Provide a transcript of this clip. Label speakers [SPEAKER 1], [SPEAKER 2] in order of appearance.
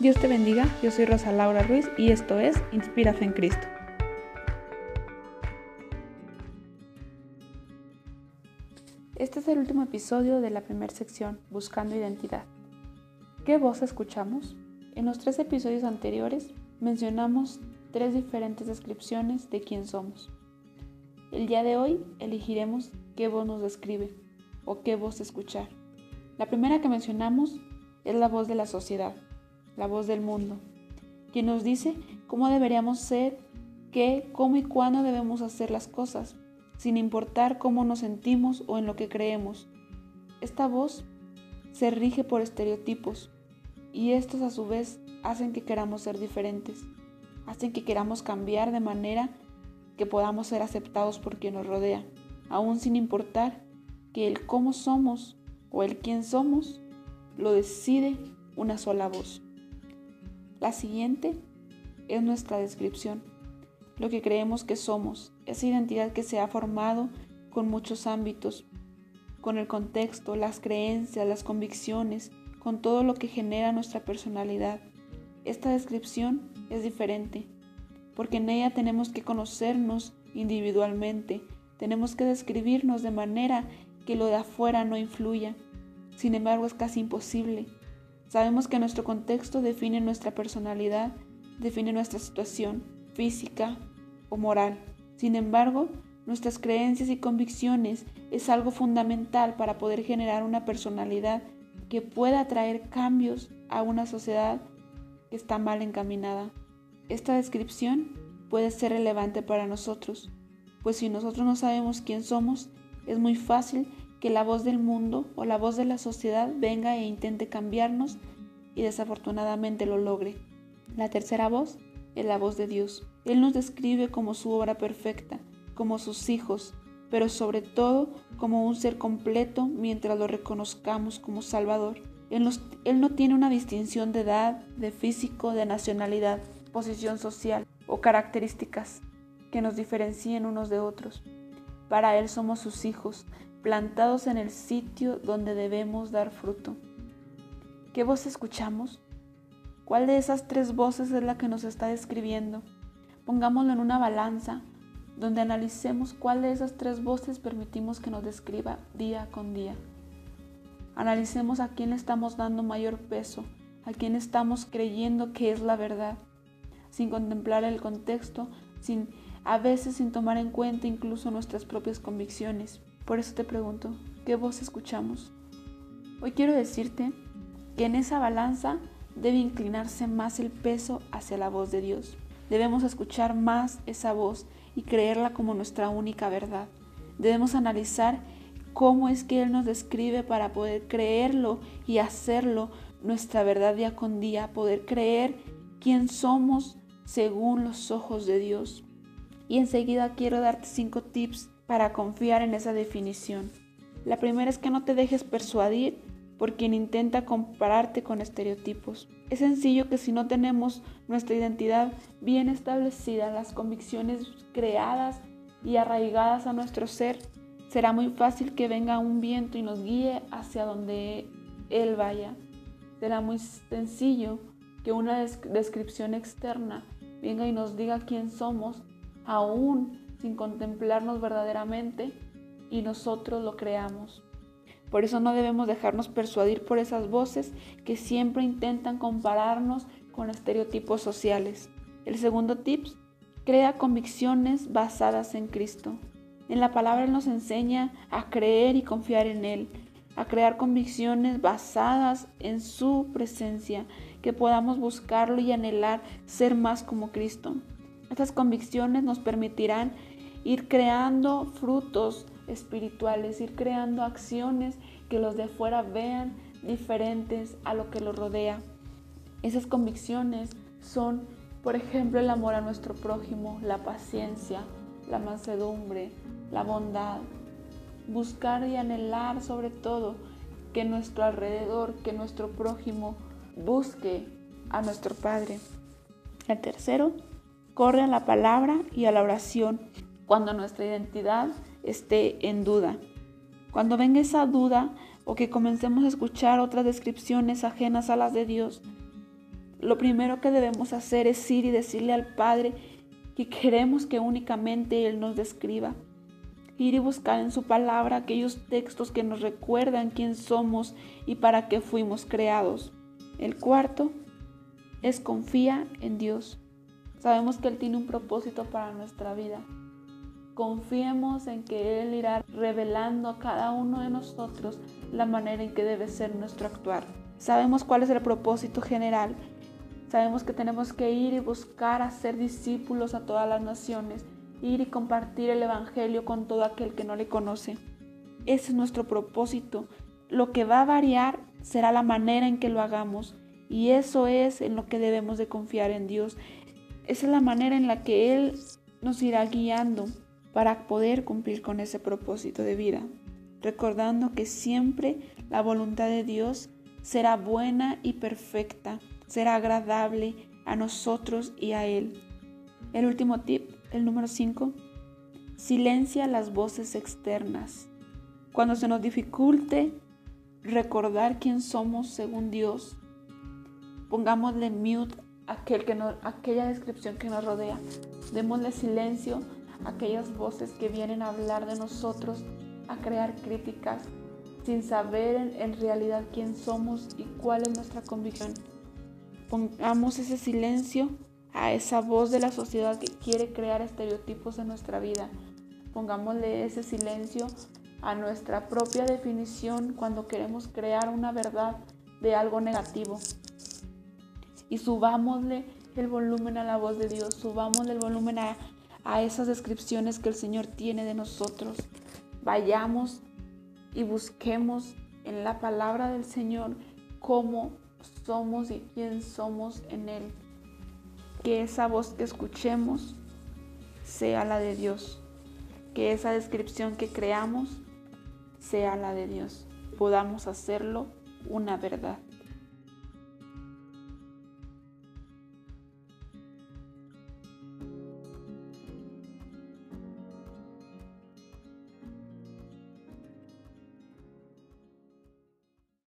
[SPEAKER 1] Dios te bendiga, yo soy Rosa Laura Ruiz y esto es Inspira en Cristo. Este es el último episodio de la primera sección, Buscando Identidad. ¿Qué voz escuchamos? En los tres episodios anteriores mencionamos tres diferentes descripciones de quién somos. El día de hoy elegiremos qué voz nos describe o qué voz escuchar. La primera que mencionamos es la voz de la sociedad, la voz del mundo, quien nos dice cómo deberíamos ser, qué, cómo y cuándo debemos hacer las cosas, sin importar cómo nos sentimos o en lo que creemos. Esta voz se rige por estereotipos y estos a su vez hacen que queramos ser diferentes, hacen que queramos cambiar de manera que podamos ser aceptados por quien nos rodea, aún sin importar que el cómo somos o el quién somos lo decide una sola voz. La siguiente es nuestra descripción, lo que creemos que somos, esa identidad que se ha formado con muchos ámbitos, con el contexto, las creencias, las convicciones, con todo lo que genera nuestra personalidad. Esta descripción es diferente, porque en ella tenemos que conocernos individualmente, tenemos que describirnos de manera que lo de afuera no influya. Sin embargo, es casi imposible Sabemos que nuestro contexto define nuestra personalidad, define nuestra situación física o moral. Sin embargo, nuestras creencias y convicciones es algo fundamental para poder generar una personalidad que pueda traer cambios a una sociedad que está mal encaminada. Esta descripción puede ser relevante para nosotros, pues si nosotros no sabemos quién somos, es muy fácil que la voz del mundo o la voz de la sociedad venga e intente cambiarnos y desafortunadamente lo logre. La tercera voz es la voz de Dios. Él nos describe como su obra perfecta, como sus hijos, pero sobre todo como un ser completo mientras lo reconozcamos como Salvador. Él, él no tiene una distinción de edad, de físico, de nacionalidad, posición social o características que nos diferencien unos de otros. Para Él somos sus hijos, plantados en el sitio donde debemos dar fruto. ¿Qué voz escuchamos? ¿Cuál de esas tres voces es la que nos está describiendo? Pongámoslo en una balanza donde analicemos cuál de esas tres voces permitimos que nos describa día con día. Analicemos a quién estamos dando mayor peso, a quién estamos creyendo que es la verdad, sin contemplar el contexto, sin a veces sin tomar en cuenta incluso nuestras propias convicciones. Por eso te pregunto, ¿qué voz escuchamos? Hoy quiero decirte que en esa balanza debe inclinarse más el peso hacia la voz de Dios. Debemos escuchar más esa voz y creerla como nuestra única verdad. Debemos analizar cómo es que Él nos describe para poder creerlo y hacerlo nuestra verdad día con día, poder creer quién somos según los ojos de Dios. Y enseguida quiero darte cinco tips para confiar en esa definición. La primera es que no te dejes persuadir por quien intenta compararte con estereotipos. Es sencillo que si no tenemos nuestra identidad bien establecida, las convicciones creadas y arraigadas a nuestro ser, será muy fácil que venga un viento y nos guíe hacia donde él vaya. Será muy sencillo que una descripción externa venga y nos diga quién somos, aún sin contemplarnos verdaderamente y nosotros lo creamos. Por eso no debemos dejarnos persuadir por esas voces que siempre intentan compararnos con estereotipos sociales. El segundo tip, crea convicciones basadas en Cristo. En la palabra nos enseña a creer y confiar en Él, a crear convicciones basadas en su presencia, que podamos buscarlo y anhelar ser más como Cristo. Estas convicciones nos permitirán ir creando frutos espirituales, ir creando acciones que los de afuera vean diferentes a lo que los rodea. Esas convicciones son, por ejemplo, el amor a nuestro prójimo, la paciencia, la mansedumbre, la bondad. Buscar y anhelar sobre todo que nuestro alrededor, que nuestro prójimo busque a nuestro Padre. El tercero, corre a la palabra y a la oración cuando nuestra identidad esté en duda. Cuando venga esa duda o que comencemos a escuchar otras descripciones ajenas a las de Dios, lo primero que debemos hacer es ir y decirle al Padre que queremos que únicamente Él nos describa. Ir y buscar en su palabra aquellos textos que nos recuerdan quién somos y para qué fuimos creados. El cuarto es confía en Dios. Sabemos que Él tiene un propósito para nuestra vida. Confiemos en que Él irá revelando a cada uno de nosotros la manera en que debe ser nuestro actuar. Sabemos cuál es el propósito general. Sabemos que tenemos que ir y buscar a ser discípulos a todas las naciones, ir y compartir el Evangelio con todo aquel que no le conoce. Ese es nuestro propósito. Lo que va a variar será la manera en que lo hagamos. Y eso es en lo que debemos de confiar en Dios. Esa es la manera en la que Él nos irá guiando para poder cumplir con ese propósito de vida, recordando que siempre la voluntad de Dios será buena y perfecta, será agradable a nosotros y a Él. El último tip, el número 5, silencia las voces externas. Cuando se nos dificulte recordar quién somos según Dios, pongámosle mute aquel que aquella descripción que nos rodea. Démosle silencio aquellas voces que vienen a hablar de nosotros, a crear críticas, sin saber en, realidad quién somos y cuál es nuestra convicción. Pongamos ese silencio a esa voz de la sociedad que quiere crear estereotipos en nuestra vida. Pongámosle ese silencio a nuestra propia definición cuando queremos crear una verdad de algo negativo. Y subámosle el volumen a la voz de Dios, subámosle el volumen a a esas descripciones que el Señor tiene de nosotros. Vayamos y busquemos en la palabra del Señor cómo somos y quién somos en Él. Que esa voz que escuchemos sea la de Dios. Que esa descripción que creamos sea la de Dios. Podamos hacerlo una verdad.